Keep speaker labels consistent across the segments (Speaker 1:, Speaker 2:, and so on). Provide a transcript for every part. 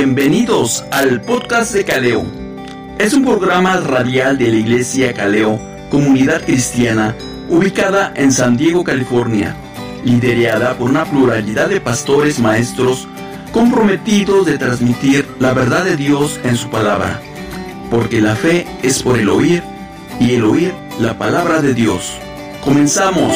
Speaker 1: Bienvenidos al podcast de Caleo. Es un programa radial de la Iglesia Caleo, comunidad cristiana ubicada en San Diego, California, liderada por una pluralidad de pastores maestros comprometidos de transmitir la verdad de Dios en su palabra, porque la fe es por el oír y el oír la palabra de Dios. Comenzamos.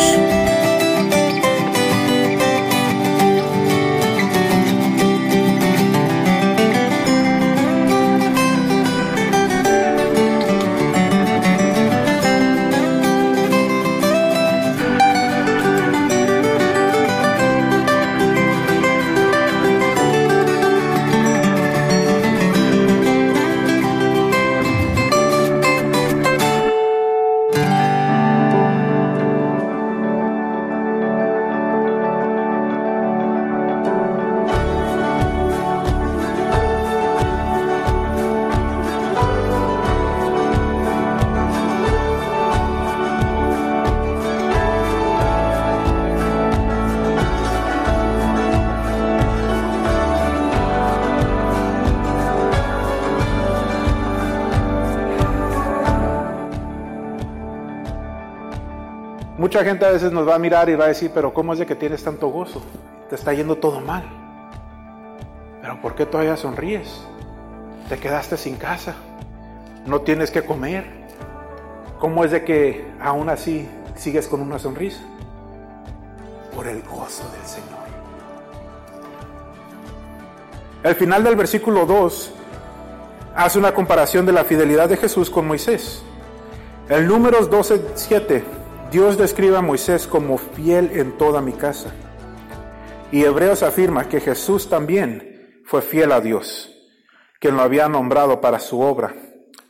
Speaker 2: Gente a veces nos va a mirar y va a decir, pero ¿cómo es de que tienes tanto gozo? Te está yendo todo mal. Pero ¿por qué todavía sonríes? Te quedaste sin casa. No tienes que comer. ¿Cómo es de que aún así sigues con una sonrisa? Por el gozo del Señor. El final del versículo 2 hace una comparación de la fidelidad de Jesús con Moisés. El números 12, 7 Dios describe a Moisés como fiel en toda mi casa. Y Hebreos afirma que Jesús también fue fiel a Dios, quien lo había nombrado para su obra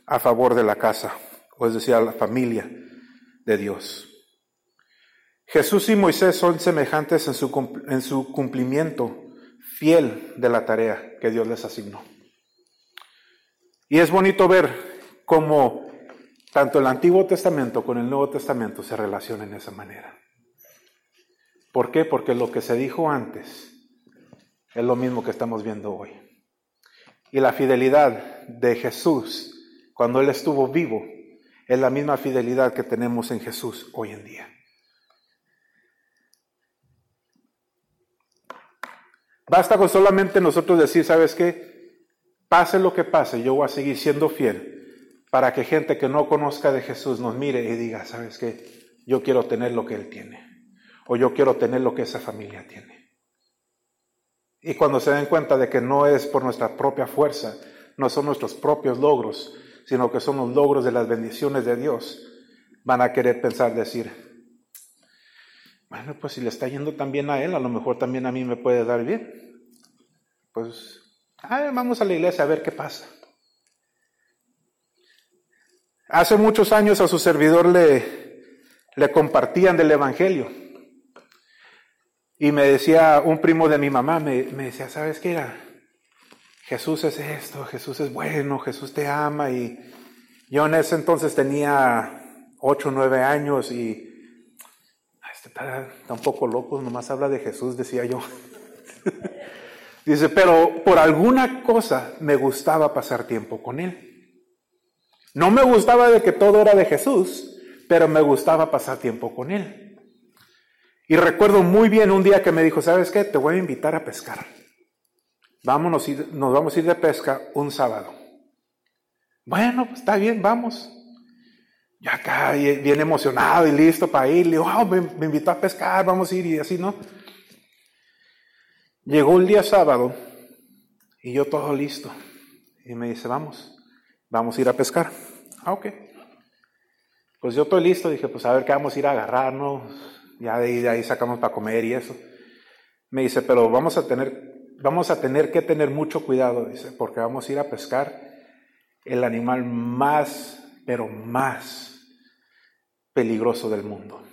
Speaker 2: a favor de la casa, o es decir, a la familia de Dios. Jesús y Moisés son semejantes en su, en su cumplimiento fiel de la tarea que Dios les asignó. Y es bonito ver cómo tanto el Antiguo Testamento con el Nuevo Testamento se relacionan de esa manera. ¿Por qué? Porque lo que se dijo antes es lo mismo que estamos viendo hoy. Y la fidelidad de Jesús cuando Él estuvo vivo es la misma fidelidad que tenemos en Jesús hoy en día. Basta con solamente nosotros decir, ¿sabes qué? Pase lo que pase, yo voy a seguir siendo fiel para que gente que no conozca de Jesús nos mire y diga, ¿sabes qué? Yo quiero tener lo que Él tiene. O yo quiero tener lo que esa familia tiene. Y cuando se den cuenta de que no es por nuestra propia fuerza, no son nuestros propios logros, sino que son los logros de las bendiciones de Dios, van a querer pensar, decir, bueno, pues si le está yendo tan bien a Él, a lo mejor también a mí me puede dar bien. Pues, vamos a la iglesia a ver qué pasa. Hace muchos años a su servidor le, compartían del Evangelio. Y me decía un primo de mi mamá, me, decía, ¿sabes qué era? Jesús es esto, Jesús es bueno, Jesús te ama. Y yo en ese entonces tenía ocho o nueve años y este está, está un poco loco, nomás habla de Jesús, decía yo. Dice, pero por alguna cosa me gustaba pasar tiempo con él. No me gustaba de que todo era de Jesús, pero me gustaba pasar tiempo con él. Y recuerdo muy bien un día que me dijo, ¿sabes qué? Te voy a invitar a pescar. Vámonos, nos vamos a ir de pesca un sábado. Bueno, pues está bien, vamos. Ya acá, bien emocionado y listo para ir. Le digo, oh, me, me invitó a pescar, vamos a ir y así, ¿no? Llegó el día sábado y yo todo listo. Y me dice, vamos, vamos a ir a pescar. Ah, ok. Pues yo estoy listo, dije, pues a ver qué vamos a ir a agarrarnos. Ya de ahí, de ahí sacamos para comer y eso. Me dice, pero vamos a tener, vamos a tener que tener mucho cuidado, dice, porque vamos a ir a pescar el animal más, pero más peligroso del mundo.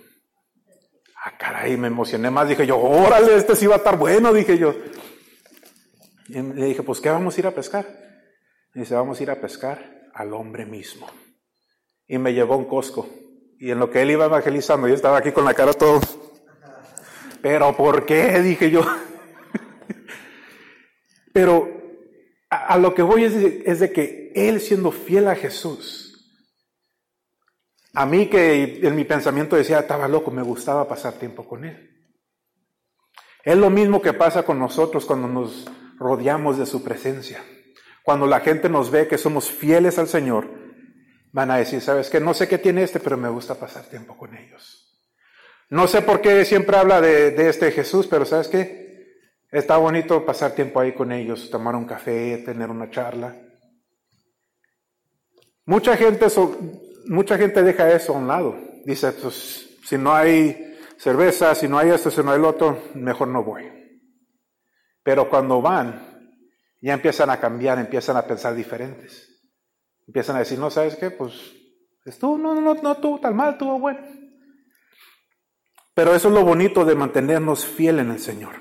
Speaker 2: Ah, caray, me emocioné más. Dije yo, órale, este sí va a estar bueno, dije yo. Y le dije, pues, ¿qué vamos a ir a pescar? Dice, vamos a ir a pescar al hombre mismo. Y me llevó un cosco. Y en lo que él iba evangelizando, yo estaba aquí con la cara todo. Pero, ¿por qué? Dije yo. Pero a, lo que voy es es de que él siendo fiel a Jesús, a mí que en mi pensamiento decía, estaba loco, me gustaba pasar tiempo con Él. Es lo mismo que pasa con nosotros cuando nos rodeamos de su presencia. Cuando la gente nos ve que somos fieles al Señor, van a decir, sabes que no sé qué tiene este, pero me gusta pasar tiempo con ellos. No sé por qué siempre habla de, de este Jesús, pero sabes qué, está bonito pasar tiempo ahí con ellos, tomar un café, tener una charla. Mucha gente mucha gente deja eso a un lado. Dice, pues si no hay cerveza, si no hay esto, si no hay lo otro, mejor no voy. Pero cuando van, ya empiezan a cambiar, empiezan a pensar diferentes. Empiezan a decir, no, ¿sabes qué? Pues estuvo, no, no, no estuvo tan mal, estuvo bueno. Pero eso es lo bonito de mantenernos fiel en el Señor.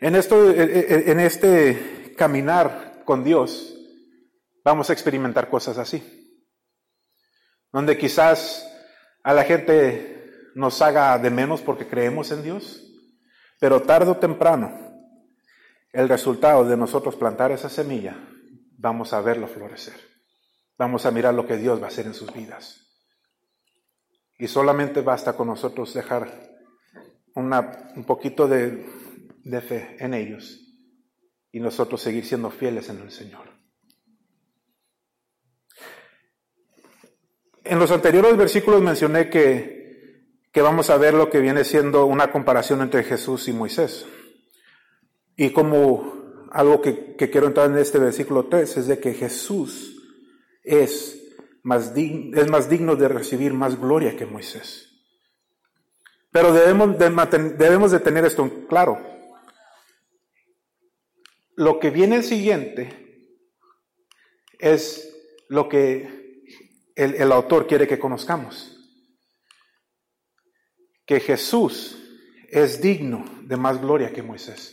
Speaker 2: En, esto, en este caminar con Dios, vamos a experimentar cosas así. Donde quizás a la gente nos haga de menos porque creemos en Dios, pero tarde o temprano, el resultado de nosotros plantar esa semilla, vamos a verlo florecer. Vamos a mirar lo que Dios va a hacer en sus vidas. Y solamente basta con nosotros dejar una, un poquito de, de fe en ellos y nosotros seguir siendo fieles en el Señor. En los anteriores versículos mencioné que, que vamos a ver lo que viene siendo una comparación entre Jesús y Moisés. Y como algo que, que quiero entrar en este versículo 3 es de que Jesús es más, digno, es más digno de recibir más gloria que Moisés. Pero debemos de, debemos de tener esto claro. Lo que viene siguiente es lo que el, el autor quiere que conozcamos. Que Jesús es digno de más gloria que Moisés.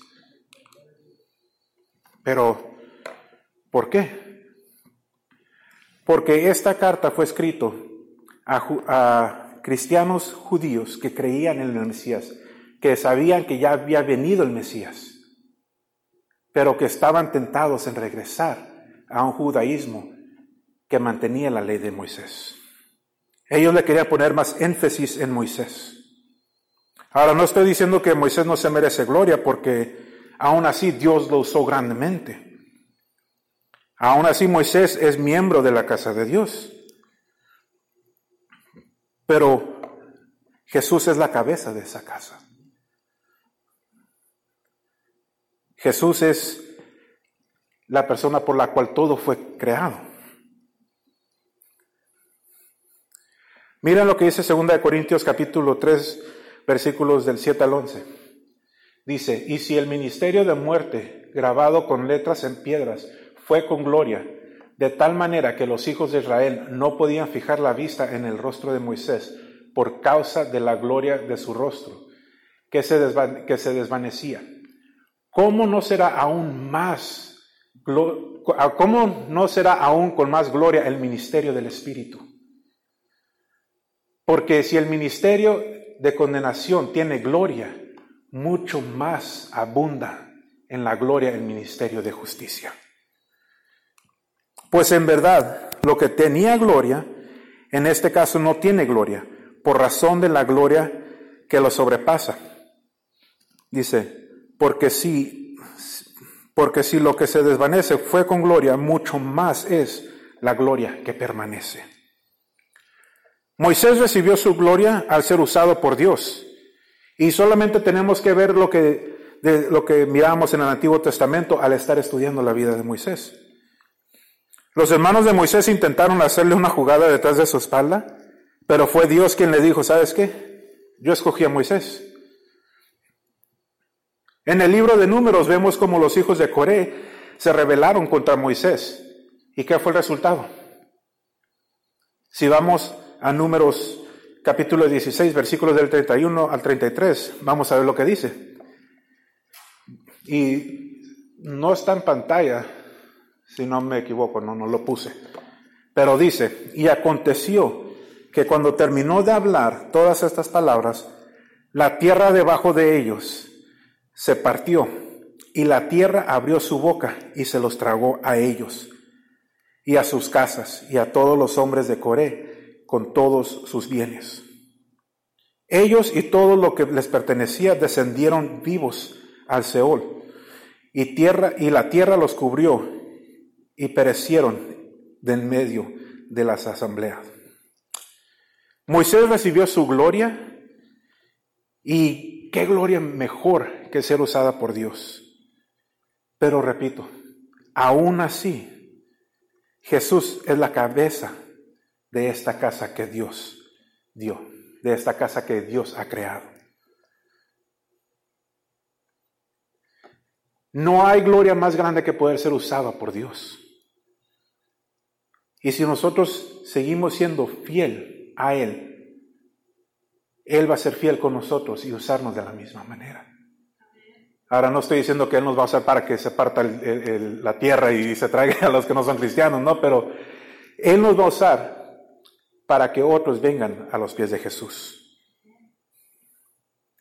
Speaker 2: Pero, ¿por qué? Porque esta carta fue escrito a, a, cristianos judíos que creían en el Mesías, que sabían que ya había venido el Mesías pero que estaban tentados en regresar a un judaísmo que mantenía la ley de Moisés. Ellos le querían poner más énfasis en Moisés. Ahora, no estoy diciendo que Moisés no se merece gloria, porque aún así Dios lo usó grandemente. Aún así Moisés es miembro de la casa de Dios. Pero Jesús es la cabeza de esa casa. Jesús es la persona por la cual todo fue creado. Miren lo que dice 2 Corintios capítulo 3, versículos del 7 al 11. Dice, y si el ministerio de muerte, grabado con letras en piedras, fue con gloria, de tal manera que los hijos de Israel no podían fijar la vista en el rostro de Moisés por causa de la gloria de su rostro, que se, que se desvanecía. ¿cómo no será aún más, cómo no será aún con más gloria el ministerio del Espíritu? Porque si el ministerio de condenación tiene gloria, mucho más abunda en la gloria el ministerio de justicia. Pues en verdad, lo que tenía gloria, en este caso no tiene gloria, por razón de la gloria que lo sobrepasa. Dice, porque si, porque si lo que se desvanece fue con gloria, mucho más es la gloria que permanece. Moisés recibió su gloria al ser usado por Dios. Y solamente tenemos que ver lo que, lo que miramos en el Antiguo Testamento al estar estudiando la vida de Moisés. Los hermanos de Moisés intentaron hacerle una jugada detrás de su espalda, pero fue Dios quien le dijo, ¿sabes qué? Yo escogí a Moisés. En el libro de números vemos como los hijos de Coré se rebelaron contra Moisés. ¿Y qué fue el resultado? Si vamos a números capítulo 16, versículos del 31 al 33, vamos a ver lo que dice. Y no está en pantalla, si no me equivoco, no, no lo puse. Pero dice, y aconteció que cuando terminó de hablar todas estas palabras, la tierra debajo de ellos se partió, y la tierra abrió su boca y se los tragó a ellos, y a sus casas, y a todos los hombres de Coré, con todos sus bienes. Ellos y todo lo que les pertenecía descendieron vivos al Seol, y tierra y la tierra los cubrió y perecieron de en medio de las asambleas. Moisés recibió su gloria y qué gloria mejor que ser usada por Dios. Pero repito, aún así, Jesús es la cabeza de esta casa que Dios dio, de esta casa que Dios ha creado. No hay gloria más grande que poder ser usada por Dios. Y si nosotros seguimos siendo fiel a Él, Él va a ser fiel con nosotros y usarnos de la misma manera. Ahora no estoy diciendo que Él nos va a usar para que se parta la tierra y se traiga a los que no son cristianos, no, pero Él nos va a usar para que otros vengan a los pies de Jesús.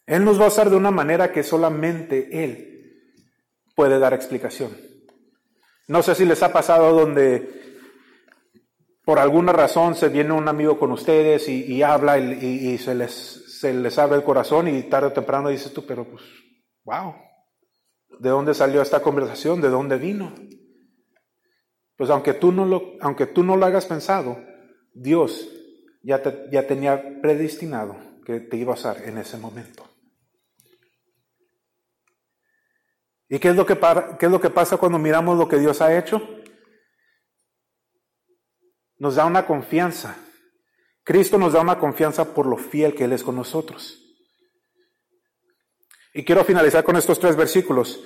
Speaker 2: Él nos va a usar de una manera que solamente Él puede dar explicación. No sé si les ha pasado donde por alguna razón se viene un amigo con ustedes y, habla y, se, les, se les abre el corazón y tarde o temprano dices tú, pero pues, wow, ¿de dónde salió esta conversación? ¿De dónde vino? Pues aunque tú no lo, aunque tú no lo hagas pensado, Dios ya, ya tenía predestinado que te iba a usar en ese momento. ¿Y qué es, lo que, qué es lo que pasa cuando miramos lo que Dios ha hecho? nos da una confianza. Cristo nos da una confianza por lo fiel que Él es con nosotros. Y quiero finalizar con estos tres versículos,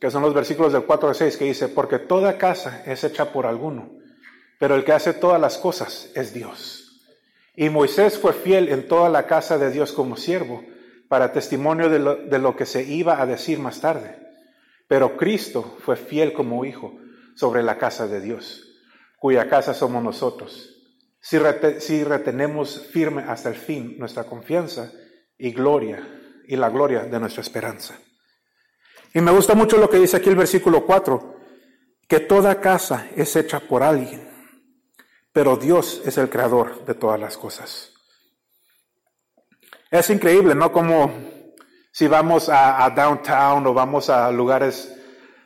Speaker 2: que son los versículos del 4 al 6, que dice, porque toda casa es hecha por alguno, pero el que hace todas las cosas es Dios. Y Moisés fue fiel en toda la casa de Dios como siervo, para testimonio de lo, de lo que se iba a decir más tarde. Pero Cristo fue fiel como hijo sobre la casa de Dios cuya casa somos nosotros, si, retenemos firme hasta el fin nuestra confianza y gloria y la gloria de nuestra esperanza. Y me gusta mucho lo que dice aquí el versículo 4, que toda casa es hecha por alguien, pero Dios es el creador de todas las cosas. Es increíble, ¿no? Como si vamos a, downtown o vamos a lugares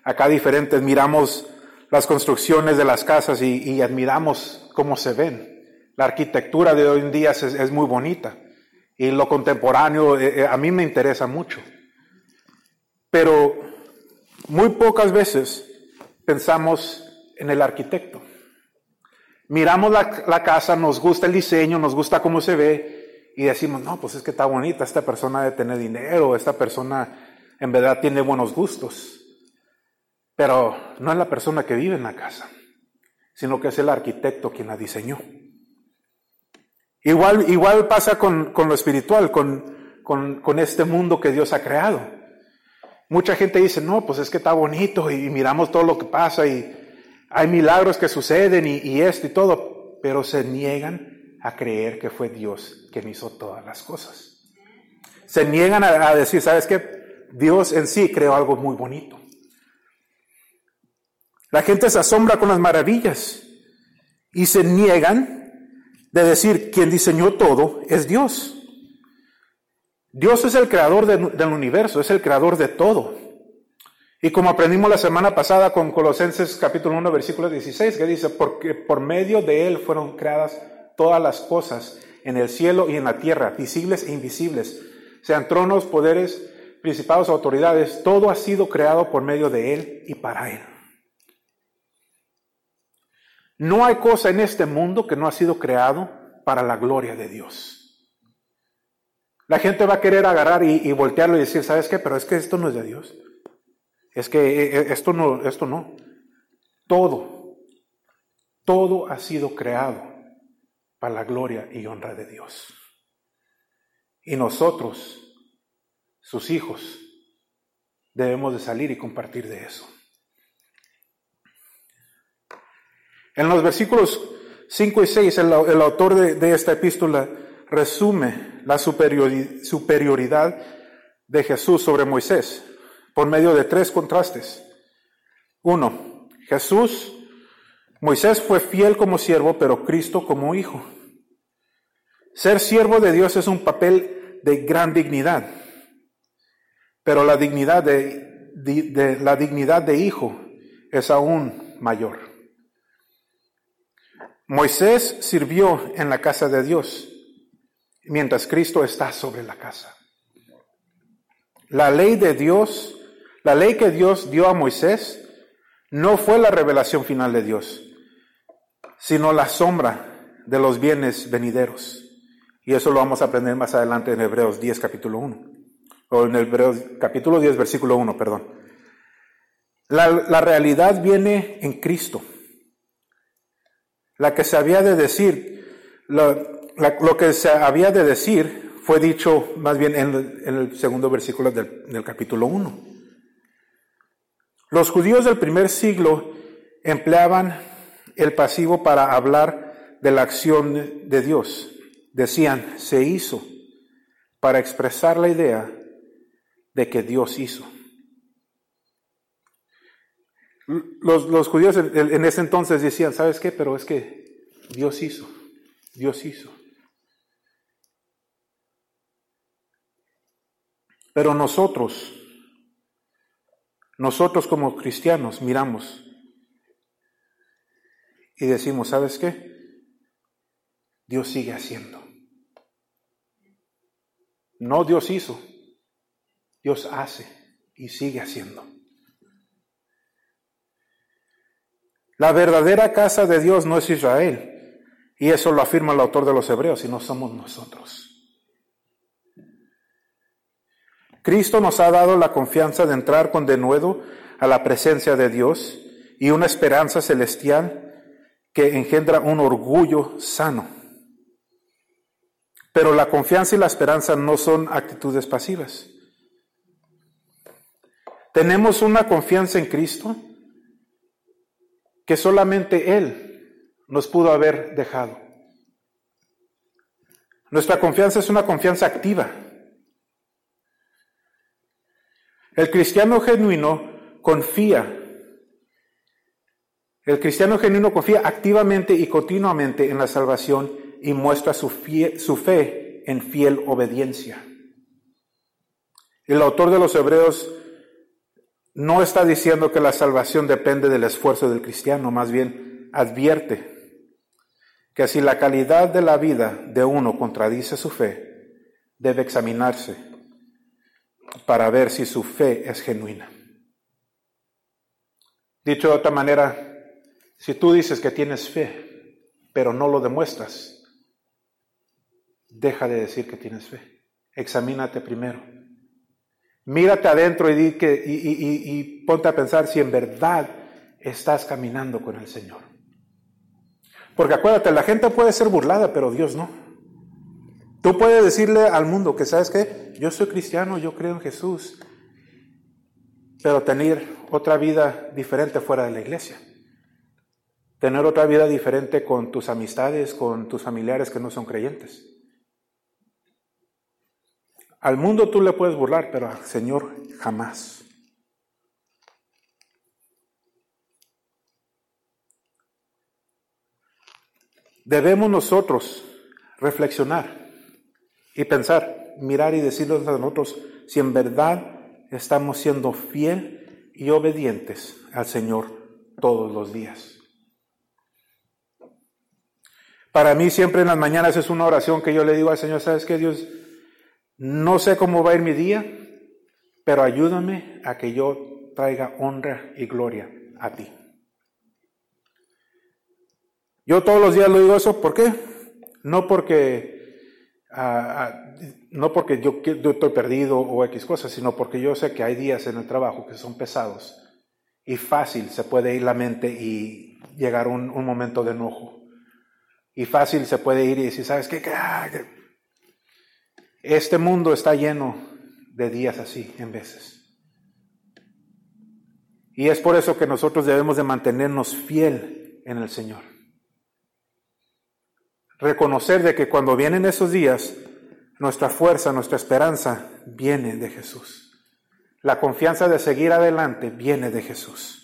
Speaker 2: acá diferentes, miramos las construcciones de las casas y, admiramos cómo se ven. La arquitectura de hoy en día es, muy bonita y lo contemporáneo eh, eh, a mí me interesa mucho. Pero muy pocas veces pensamos en el arquitecto. Miramos la, casa, nos gusta el diseño, nos gusta cómo se ve y decimos, no, pues es que está bonita, esta persona debe tener dinero, esta persona en verdad tiene buenos gustos. Pero no es la persona que vive en la casa, sino que es el arquitecto quien la diseñó. Igual, igual pasa con, lo espiritual, con, con, este mundo que Dios ha creado. Mucha gente dice, no, pues es que está bonito y miramos todo lo que pasa y hay milagros que suceden y, esto y todo, pero se niegan a creer que fue Dios quien hizo todas las cosas. Se niegan a, decir, ¿sabes qué? Dios en sí creó algo muy bonito. La gente se asombra con las maravillas y se niegan de decir, quien diseñó todo es Dios. Dios es el creador de- del universo, es el creador de todo. Y como aprendimos la semana pasada con Colosenses capítulo 1, versículo 16, que dice, porque por medio de Él fueron creadas todas las cosas en el cielo y en la tierra, visibles e invisibles, sean tronos, poderes, principados, autoridades, todo ha sido creado por medio de Él y para Él. No hay cosa en este mundo que no ha sido creado para la gloria de Dios. La gente va a querer agarrar y, y voltearlo y decir, ¿sabes qué? Pero es que esto no es de Dios. Es que eh, eh, esto no, esto no. Todo, todo ha sido creado para la gloria y honra de Dios. Y nosotros, sus hijos, debemos de salir y compartir de eso. En los versículos 5 y 6, el, autor de, esta epístola resume la superiori- superioridad de Jesús sobre Moisés por medio de tres contrastes. Uno, Jesús, Moisés fue fiel como siervo, pero Cristo como hijo. Ser siervo de Dios es un papel de gran dignidad, pero la dignidad de, la dignidad de hijo es aún mayor. Moisés sirvió en la casa de Dios, mientras Cristo está sobre la casa. La ley de Dios, la ley que Dios dio a Moisés, no fue la revelación final de Dios, sino la sombra de los bienes venideros. Y eso lo vamos a aprender más adelante en Hebreos 10, capítulo 1. O en Hebreos capítulo 10, versículo 1, perdón. La, la realidad viene en Cristo. La que se había de decir, la- lo que se había de decir fue dicho más bien en, en el segundo versículo del, del capítulo 1. Los judíos del primer siglo empleaban el pasivo para hablar de la acción de Dios. Decían, se hizo, para expresar la idea de que Dios hizo. Los, judíos en ese entonces decían, ¿sabes qué? Pero es que Dios hizo, Dios hizo. Pero nosotros, nosotros como cristianos miramos y decimos, ¿sabes qué? Dios sigue haciendo. No Dios hizo, Dios hace y sigue haciendo. La verdadera casa de Dios no es Israel, y eso lo afirma el autor de los Hebreos, sino somos nosotros. Cristo nos ha dado la confianza de entrar con denuedo a la presencia de Dios y una esperanza celestial que engendra un orgullo sano. Pero la confianza y la esperanza no son actitudes pasivas. Tenemos una confianza en Cristo que solamente Él nos pudo haber dejado. Nuestra confianza es una confianza activa. El cristiano genuino confía. El cristiano genuino confía activamente y continuamente en la salvación y muestra su, su fe en fiel obediencia. El autor de los Hebreos no está diciendo que la salvación depende del esfuerzo del cristiano, más bien advierte que si la calidad de la vida de uno contradice su fe, debe examinarse para ver si su fe es genuina. Dicho de otra manera, si tú dices que tienes fe, pero no lo demuestras, deja de decir que tienes fe. Examínate primero. Mírate adentro y, y ponte a pensar si en verdad estás caminando con el Señor. Porque acuérdate, la gente puede ser burlada, pero Dios no. Tú puedes decirle al mundo que, ¿sabes qué? Yo soy cristiano, yo creo en Jesús, pero tener otra vida diferente fuera de la iglesia. Tener otra vida diferente con tus amistades, con tus familiares que no son creyentes. Al mundo tú le puedes burlar, pero al Señor jamás. Debemos nosotros reflexionar y pensar, mirar y decirnos a nosotros si en verdad estamos siendo fiel y obedientes al Señor todos los días. Para mí siempre en las mañanas es una oración que yo le digo al Señor, ¿sabes qué Dios? No sé cómo va a ir mi día, pero ayúdame a que yo traiga honra y gloria a ti. Yo todos los días lo digo eso, ¿por qué? No porque, no porque yo, yo estoy perdido o X cosas, sino porque yo sé que hay días en el trabajo que son pesados y fácil se puede ir la mente y llegar un, momento de enojo. Y fácil se puede ir y decir, ¿sabes qué? Este mundo está lleno de días así en veces. Y es por eso que nosotros debemos de mantenernos fiel en el Señor. Reconocer de que cuando vienen esos días, nuestra fuerza, nuestra esperanza viene de Jesús. La confianza de seguir adelante viene de Jesús.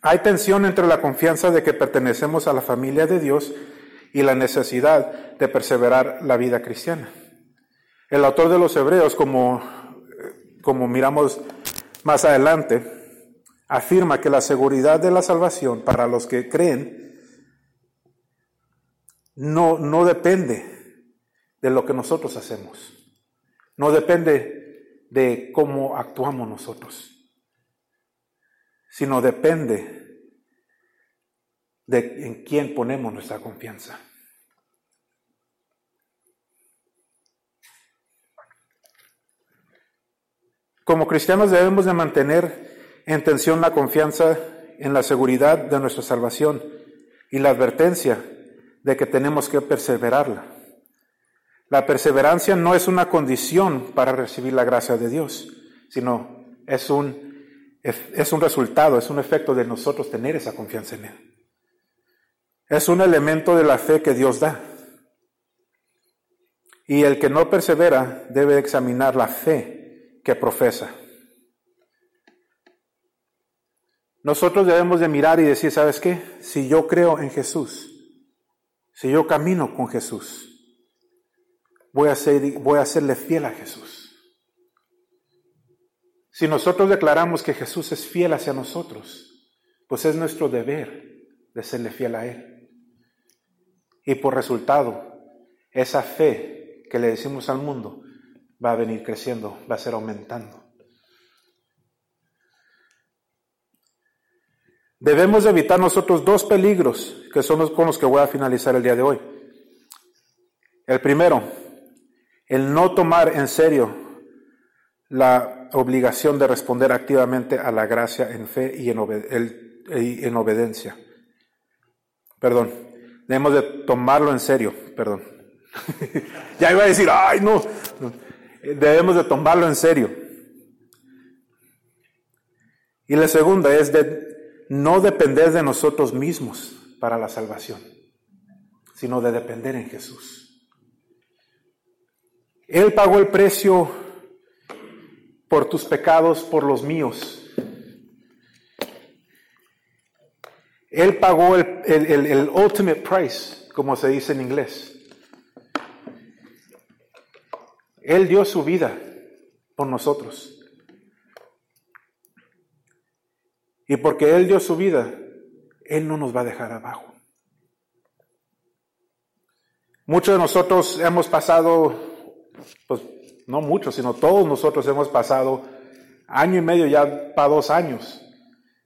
Speaker 2: Hay tensión entre la confianza de que pertenecemos a la familia de Dios y la necesidad de perseverar la vida cristiana. El autor de los Hebreos, como, como miramos más adelante, afirma que la seguridad de la salvación para los que creen no, no depende de lo que nosotros hacemos, no depende de cómo actuamos nosotros, sino depende de en quién ponemos nuestra confianza. Como cristianos debemos de mantener en tensión la confianza en la seguridad de nuestra salvación y la advertencia de que tenemos que perseverarla. La perseverancia no es una condición para recibir la gracia de Dios, sino es un, es un resultado, es un efecto de nosotros tener esa confianza en Él. Es un elemento de la fe que Dios da. Y el que no persevera debe examinar la fe que profesa. Nosotros debemos de mirar y decir, ¿sabes qué? Si yo creo en Jesús, si yo camino con Jesús, voy a, ser, voy a serle fiel a Jesús. Si nosotros declaramos que Jesús es fiel hacia nosotros, pues es nuestro deber de serle fiel a Él. Y por resultado, esa fe que le decimos al mundo va a venir creciendo, va a ser aumentando. Debemos evitar nosotros dos peligros que son los con los que voy a finalizar el día de hoy. El primero, el no tomar en serio la obligación de responder activamente a la gracia en fe y en, en obediencia. Perdón, debemos de tomarlo en serio, perdón. ya iba a decir, ay no, debemos de tomarlo en serio. Y la segunda es de no depender de nosotros mismos para la salvación, sino de depender en Jesús. Él pagó el precio por tus pecados, por los míos. Él pagó el, el, ultimate price, como se dice en inglés. Él dio su vida por nosotros. Y porque Él dio su vida, Él no nos va a dejar abajo. Muchos de nosotros hemos pasado, pues no muchos, sino todos nosotros hemos pasado año y medio, ya para dos años,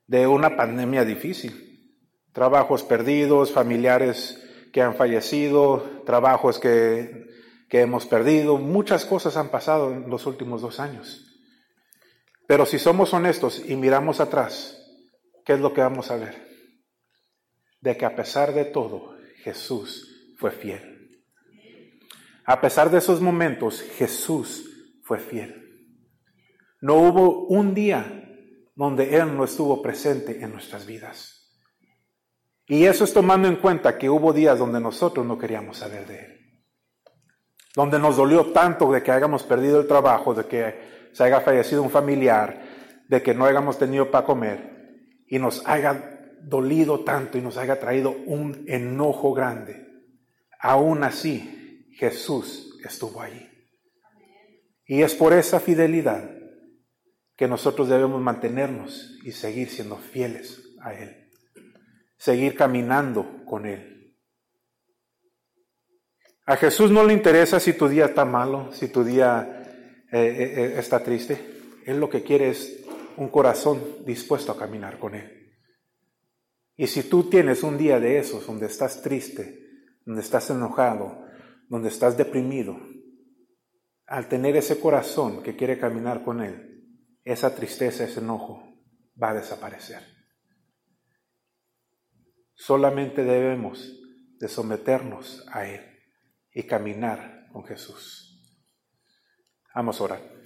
Speaker 2: de una pandemia difícil. Trabajos perdidos, familiares que han fallecido, trabajos que, que hemos perdido, muchas cosas han pasado en los últimos dos años. Pero si somos honestos y miramos atrás, ¿qué es lo que vamos a ver? De que a pesar de todo, Jesús fue fiel. A pesar de esos momentos, Jesús fue fiel. No hubo un día donde Él no estuvo presente en nuestras vidas. Y eso es tomando en cuenta que hubo días donde nosotros no queríamos saber de Él. donde nos dolió tanto de que hayamos perdido el trabajo, de que se haya fallecido un familiar, de que no hayamos tenido para comer y nos haya dolido tanto y nos haya traído un enojo grande. Aún así, Jesús estuvo allí. Y es por esa fidelidad que nosotros debemos mantenernos y seguir siendo fieles a Él, seguir caminando con Él. A Jesús no le interesa si tu día está malo, si tu día eh, eh, eh, está triste. Él lo que quiere es un corazón dispuesto a caminar con Él. Y si tú tienes un día de esos donde estás triste, donde estás enojado, donde estás deprimido, al tener ese corazón que quiere caminar con Él, esa tristeza, ese enojo va a desaparecer. Solamente debemos de someternos a Él y caminar con Jesús. Vamos a orar.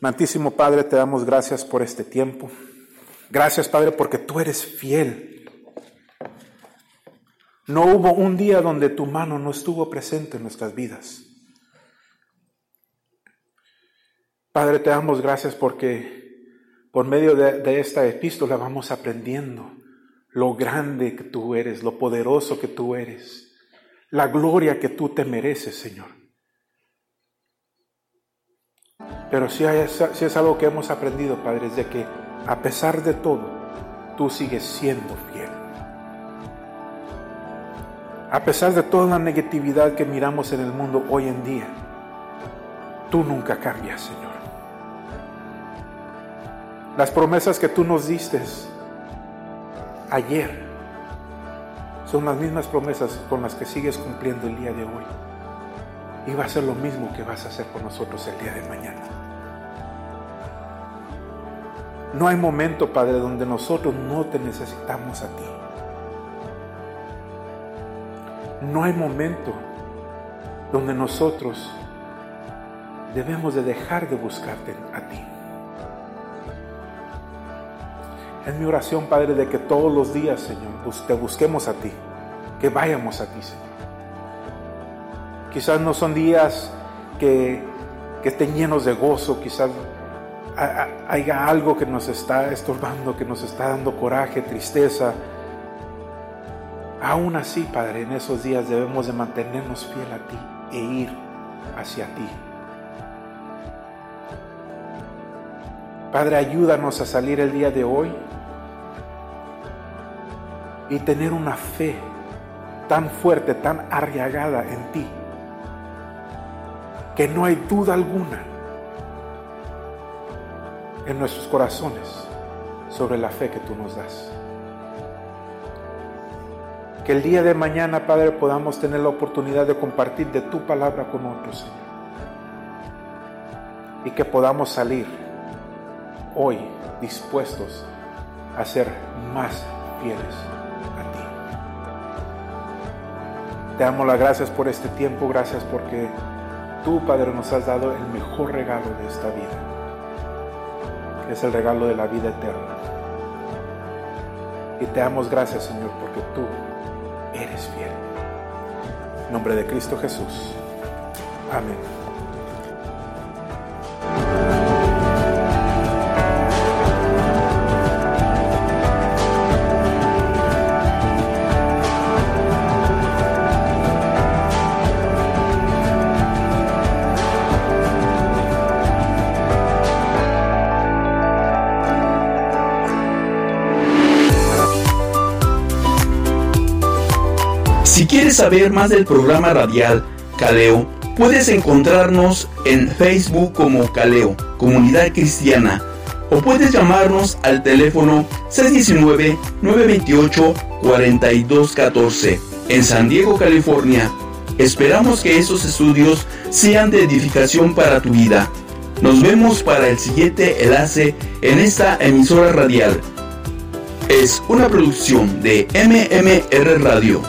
Speaker 2: Mantísimo Padre, te damos gracias por este tiempo. Gracias Padre porque tú eres fiel. No hubo un día donde tu mano no estuvo presente en nuestras vidas. Padre, te damos gracias porque por medio de, esta epístola vamos aprendiendo lo grande que tú eres, lo poderoso que tú eres, la gloria que tú te mereces, Señor. Pero si, es algo que hemos aprendido, Padre, es de que a pesar de todo, tú sigues siendo fiel. A pesar de toda la negatividad que miramos en el mundo hoy en día, tú nunca cambias, Señor. Las promesas que tú nos diste ayer son las mismas promesas con las que sigues cumpliendo el día de hoy. Y va a ser lo mismo que vas a hacer con nosotros el día de mañana. No hay momento, Padre, donde nosotros no te necesitamos a ti. No hay momento donde nosotros debemos de dejar de buscarte a ti. Es mi oración, Padre, de que todos los días, Señor, te busquemos a ti, que vayamos a ti, Señor. Quizás no son días que, que estén llenos de gozo, quizás haya algo que nos está estorbando, que nos está dando coraje, tristeza. Aún así, Padre, en esos días debemos de mantenernos fiel a ti e ir hacia ti. Padre, ayúdanos a salir el día de hoy y tener una fe tan fuerte, tan arriagada en ti, que no hay duda alguna en nuestros corazones sobre la fe que tú nos das. Que el día de mañana, Padre, podamos tener la oportunidad de compartir de tu palabra con otros, Señor. Y que podamos salir hoy dispuestos a ser más fieles Te damos las gracias por este tiempo, gracias porque tú, Padre, nos has dado el mejor regalo de esta vida, que es el regalo de la vida eterna. Y te damos gracias, Señor, porque tú eres fiel. En nombre de Cristo Jesús. Amén.
Speaker 1: Si quieres saber más del programa radial Caleo, puedes encontrarnos en Facebook como Caleo, Comunidad Cristiana, o puedes llamarnos al teléfono 619-928-4214 en San Diego, California. Esperamos que esos estudios sean de edificación para tu vida. Nos vemos para el siguiente enlace en esta emisora radial. Es una producción de MMR Radio.